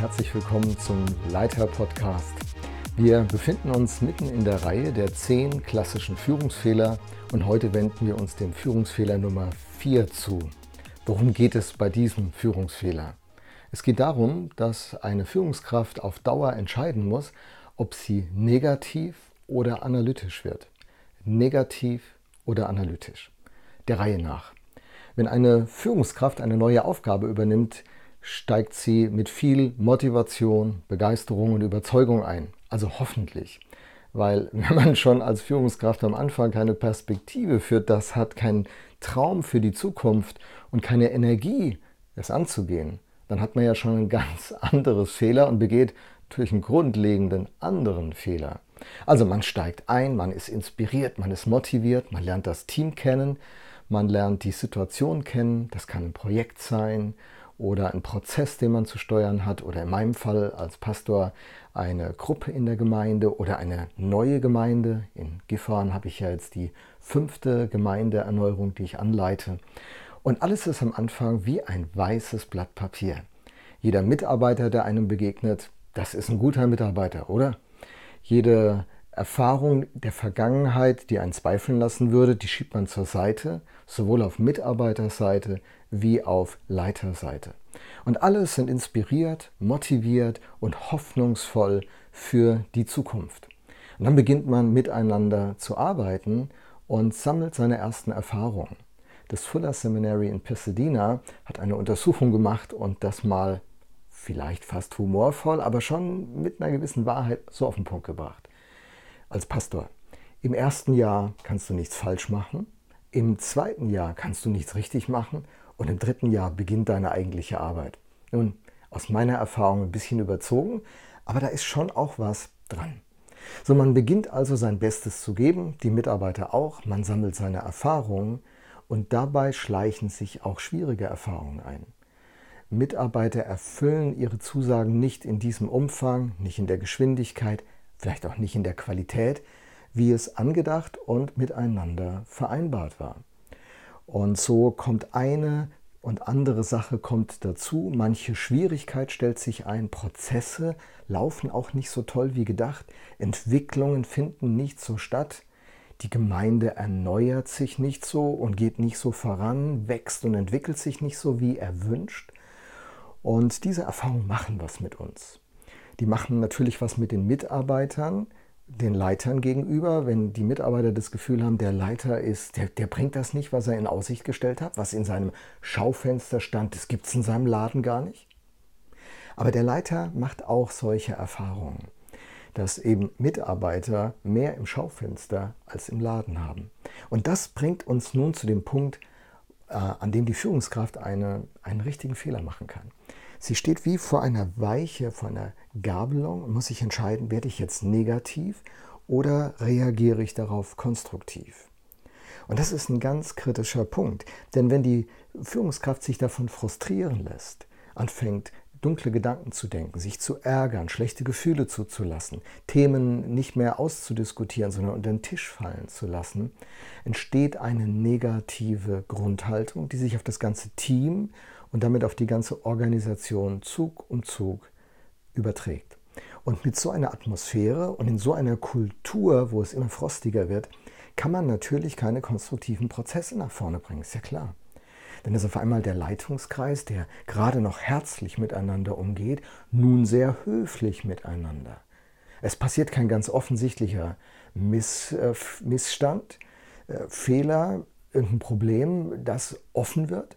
Herzlich willkommen zum Leiter Podcast. Wir befinden uns mitten in der Reihe der zehn klassischen Führungsfehler und heute wenden wir uns dem Führungsfehler Nummer 4 zu. Worum geht es bei diesem Führungsfehler? Es geht darum, dass eine Führungskraft auf Dauer entscheiden muss, ob sie negativ oder analytisch wird. Negativ oder analytisch. Der Reihe nach. Wenn eine Führungskraft eine neue Aufgabe übernimmt, steigt sie mit viel Motivation, Begeisterung und Überzeugung ein. Also hoffentlich. Weil wenn man schon als Führungskraft am Anfang keine Perspektive für das hat, keinen Traum für die Zukunft und keine Energie, es anzugehen, dann hat man ja schon ein ganz anderes Fehler und begeht natürlich einen grundlegenden anderen Fehler. Also man steigt ein, man ist inspiriert, man ist motiviert, man lernt das Team kennen, man lernt die Situation kennen, das kann ein Projekt sein oder ein Prozess, den man zu steuern hat oder in meinem Fall als Pastor eine Gruppe in der Gemeinde oder eine neue Gemeinde. In Gifhorn habe ich ja jetzt die fünfte Gemeindeerneuerung, die ich anleite. Und alles ist am Anfang wie ein weißes Blatt Papier. Jeder Mitarbeiter, der einem begegnet, das ist ein guter Mitarbeiter, oder? Jede Erfahrung der Vergangenheit, die einen zweifeln lassen würde, die schiebt man zur Seite, sowohl auf Mitarbeiterseite wie auf Leiterseite. Und alle sind inspiriert, motiviert und hoffnungsvoll für die Zukunft. Und dann beginnt man miteinander zu arbeiten und sammelt seine ersten Erfahrungen. Das Fuller Seminary in Pasadena hat eine Untersuchung gemacht und das mal vielleicht fast humorvoll, aber schon mit einer gewissen Wahrheit so auf den Punkt gebracht. Als Pastor, im ersten Jahr kannst du nichts falsch machen, im zweiten Jahr kannst du nichts richtig machen und im dritten Jahr beginnt deine eigentliche Arbeit. Nun, aus meiner Erfahrung ein bisschen überzogen, aber da ist schon auch was dran. So, man beginnt also sein Bestes zu geben, die Mitarbeiter auch, man sammelt seine Erfahrungen und dabei schleichen sich auch schwierige Erfahrungen ein. Mitarbeiter erfüllen ihre Zusagen nicht in diesem Umfang, nicht in der Geschwindigkeit, vielleicht auch nicht in der Qualität, wie es angedacht und miteinander vereinbart war. Und so kommt eine und andere Sache kommt dazu. Manche Schwierigkeit stellt sich ein. Prozesse laufen auch nicht so toll wie gedacht. Entwicklungen finden nicht so statt. Die Gemeinde erneuert sich nicht so und geht nicht so voran, wächst und entwickelt sich nicht so wie erwünscht. Und diese Erfahrungen machen was mit uns. Die machen natürlich was mit den Mitarbeitern, den Leitern gegenüber, wenn die Mitarbeiter das Gefühl haben, der Leiter ist, der, der bringt das nicht, was er in Aussicht gestellt hat, was in seinem Schaufenster stand, das gibt es in seinem Laden gar nicht. Aber der Leiter macht auch solche Erfahrungen, dass eben Mitarbeiter mehr im Schaufenster als im Laden haben. Und das bringt uns nun zu dem Punkt, äh, an dem die Führungskraft eine, einen richtigen Fehler machen kann. Sie steht wie vor einer Weiche, vor einer Gabelung und muss sich entscheiden, werde ich jetzt negativ oder reagiere ich darauf konstruktiv. Und das ist ein ganz kritischer Punkt, denn wenn die Führungskraft sich davon frustrieren lässt, anfängt dunkle Gedanken zu denken, sich zu ärgern, schlechte Gefühle zuzulassen, Themen nicht mehr auszudiskutieren, sondern unter den Tisch fallen zu lassen, entsteht eine negative Grundhaltung, die sich auf das ganze Team und damit auf die ganze Organisation Zug um Zug überträgt. Und mit so einer Atmosphäre und in so einer Kultur, wo es immer frostiger wird, kann man natürlich keine konstruktiven Prozesse nach vorne bringen, ist ja klar. Dann ist auf einmal der Leitungskreis, der gerade noch herzlich miteinander umgeht, nun sehr höflich miteinander. Es passiert kein ganz offensichtlicher Miss, äh, Missstand, äh, Fehler, irgendein Problem, das offen wird,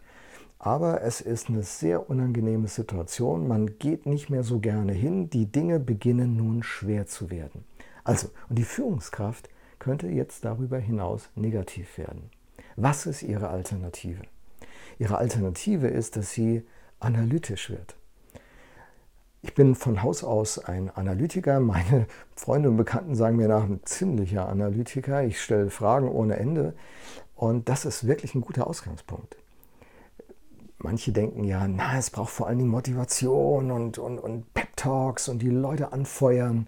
aber es ist eine sehr unangenehme Situation. Man geht nicht mehr so gerne hin. Die Dinge beginnen nun schwer zu werden. Also, und die Führungskraft könnte jetzt darüber hinaus negativ werden. Was ist ihre Alternative? Ihre Alternative ist, dass sie analytisch wird. Ich bin von Haus aus ein Analytiker. Meine Freunde und Bekannten sagen mir nach, ein ziemlicher Analytiker. Ich stelle Fragen ohne Ende. Und das ist wirklich ein guter Ausgangspunkt. Manche denken ja, na, es braucht vor allen Dingen Motivation und, und, und Pep-Talks und die Leute anfeuern.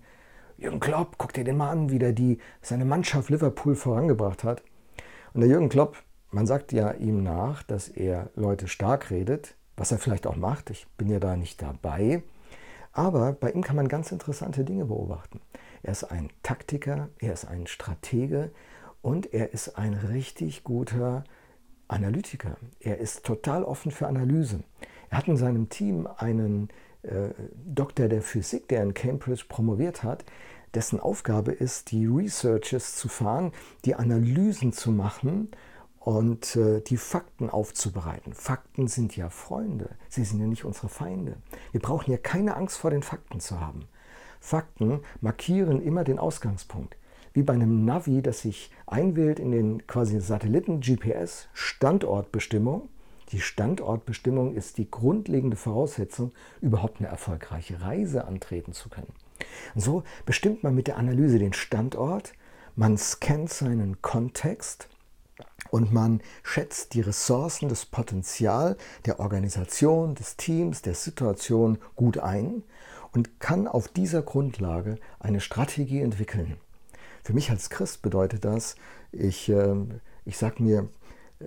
Jürgen Klopp, guck dir den mal an, wie der die, seine Mannschaft Liverpool vorangebracht hat. Und der Jürgen Klopp, man sagt ja ihm nach, dass er Leute stark redet, was er vielleicht auch macht. Ich bin ja da nicht dabei. Aber bei ihm kann man ganz interessante Dinge beobachten. Er ist ein Taktiker, er ist ein Stratege und er ist ein richtig guter Analytiker. Er ist total offen für Analyse. Er hat in seinem Team einen äh, Doktor der Physik, der in Cambridge promoviert hat, dessen Aufgabe ist, die Researches zu fahren, die Analysen zu machen und äh, die Fakten aufzubereiten. Fakten sind ja Freunde, sie sind ja nicht unsere Feinde. Wir brauchen ja keine Angst vor den Fakten zu haben. Fakten markieren immer den Ausgangspunkt. Wie bei einem Navi, das sich einwählt in den quasi Satelliten GPS Standortbestimmung die Standortbestimmung ist die grundlegende Voraussetzung, überhaupt eine erfolgreiche Reise antreten zu können. Und so bestimmt man mit der Analyse den Standort, man scannt seinen Kontext und man schätzt die Ressourcen, das Potenzial der Organisation, des Teams, der Situation gut ein und kann auf dieser Grundlage eine Strategie entwickeln. Für mich als Christ bedeutet das, ich, äh, ich sage mir, äh,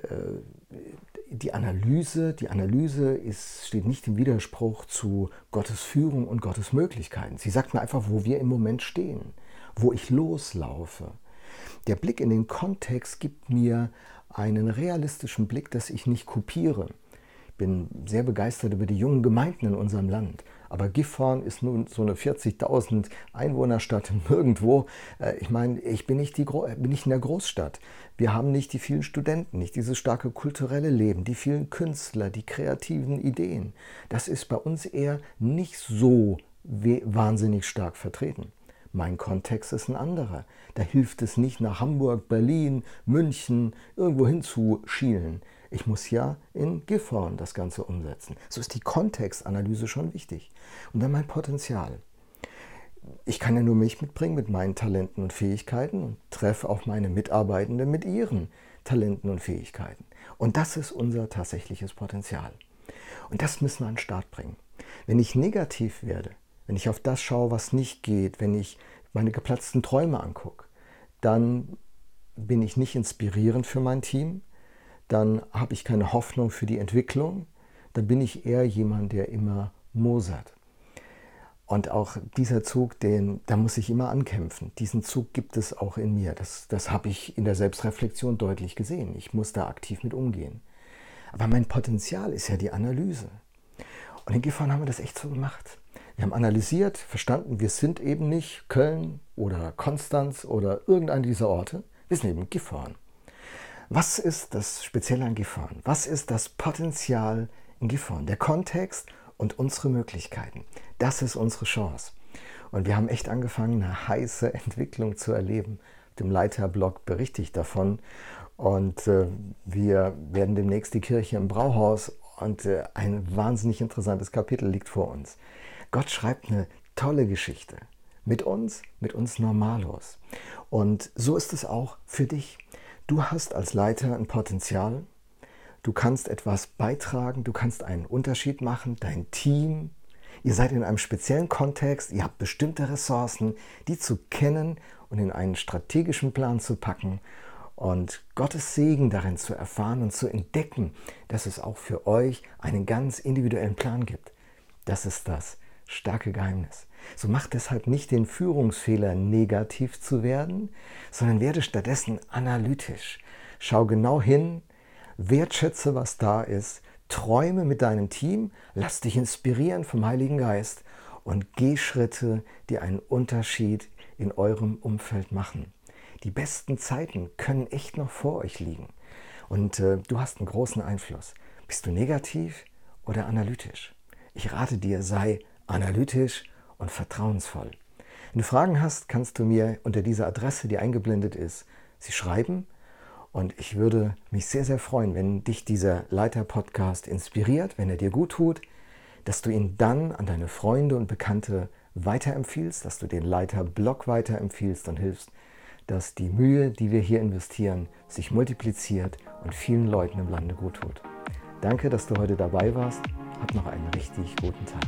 die Analyse, die Analyse ist, steht nicht im Widerspruch zu Gottes Führung und Gottes Möglichkeiten. Sie sagt mir einfach, wo wir im Moment stehen, wo ich loslaufe. Der Blick in den Kontext gibt mir einen realistischen Blick, dass ich nicht kopiere. Ich bin sehr begeistert über die jungen Gemeinden in unserem Land. Aber Gifhorn ist nun so eine 40.000 Einwohnerstadt nirgendwo. Äh, ich meine, ich bin nicht, die, bin nicht in der Großstadt. Wir haben nicht die vielen Studenten, nicht dieses starke kulturelle Leben, die vielen Künstler, die kreativen Ideen. Das ist bei uns eher nicht so wahnsinnig stark vertreten. Mein Kontext ist ein anderer. Da hilft es nicht nach Hamburg, Berlin, München irgendwo hinzuschielen. Ich muss ja in Gifhorn das Ganze umsetzen. So ist die Kontextanalyse schon wichtig. Und dann mein Potenzial. Ich kann ja nur mich mitbringen mit meinen Talenten und Fähigkeiten und treffe auch meine Mitarbeitenden mit ihren Talenten und Fähigkeiten. Und das ist unser tatsächliches Potenzial. Und das müssen wir an den Start bringen. Wenn ich negativ werde, wenn ich auf das schaue, was nicht geht, wenn ich meine geplatzten Träume angucke, dann bin ich nicht inspirierend für mein Team, dann habe ich keine Hoffnung für die Entwicklung, dann bin ich eher jemand, der immer mosert. Und auch dieser Zug, den, da muss ich immer ankämpfen. Diesen Zug gibt es auch in mir. Das, das habe ich in der Selbstreflexion deutlich gesehen. Ich muss da aktiv mit umgehen. Aber mein Potenzial ist ja die Analyse. Und in Gifhorn haben wir das echt so gemacht. Wir haben analysiert, verstanden, wir sind eben nicht Köln oder Konstanz oder irgendein dieser Orte. Wir sind eben Gifhorn. Was ist das Spezielle an Gifhorn? Was ist das Potenzial in Gifhorn? Der Kontext und unsere Möglichkeiten. Das ist unsere Chance. Und wir haben echt angefangen, eine heiße Entwicklung zu erleben. Dem Leiterblog berichte ich davon. Und äh, wir werden demnächst die Kirche im Brauhaus und äh, ein wahnsinnig interessantes Kapitel liegt vor uns. Gott schreibt eine tolle Geschichte. Mit uns, mit uns Normalos. Und so ist es auch für dich. Du hast als Leiter ein Potenzial, du kannst etwas beitragen, du kannst einen Unterschied machen, dein Team, ihr seid in einem speziellen Kontext, ihr habt bestimmte Ressourcen, die zu kennen und in einen strategischen Plan zu packen und Gottes Segen darin zu erfahren und zu entdecken, dass es auch für euch einen ganz individuellen Plan gibt. Das ist das starke Geheimnis. So macht deshalb nicht den Führungsfehler, negativ zu werden, sondern werde stattdessen analytisch. Schau genau hin, wertschätze, was da ist, träume mit deinem Team, lass dich inspirieren vom Heiligen Geist und geh Schritte, die einen Unterschied in eurem Umfeld machen. Die besten Zeiten können echt noch vor euch liegen. Und äh, du hast einen großen Einfluss. Bist du negativ oder analytisch? Ich rate dir, sei analytisch und vertrauensvoll. Wenn du Fragen hast, kannst du mir unter dieser Adresse, die eingeblendet ist, sie schreiben. Und ich würde mich sehr, sehr freuen, wenn dich dieser Leiter-Podcast inspiriert, wenn er dir gut tut, dass du ihn dann an deine Freunde und Bekannte weiterempfiehlst, dass du den Leiter-Blog weiterempfiehlst und hilfst, dass die Mühe, die wir hier investieren, sich multipliziert und vielen Leuten im Lande gut tut. Danke, dass du heute dabei warst. Hab noch einen richtig guten Tag.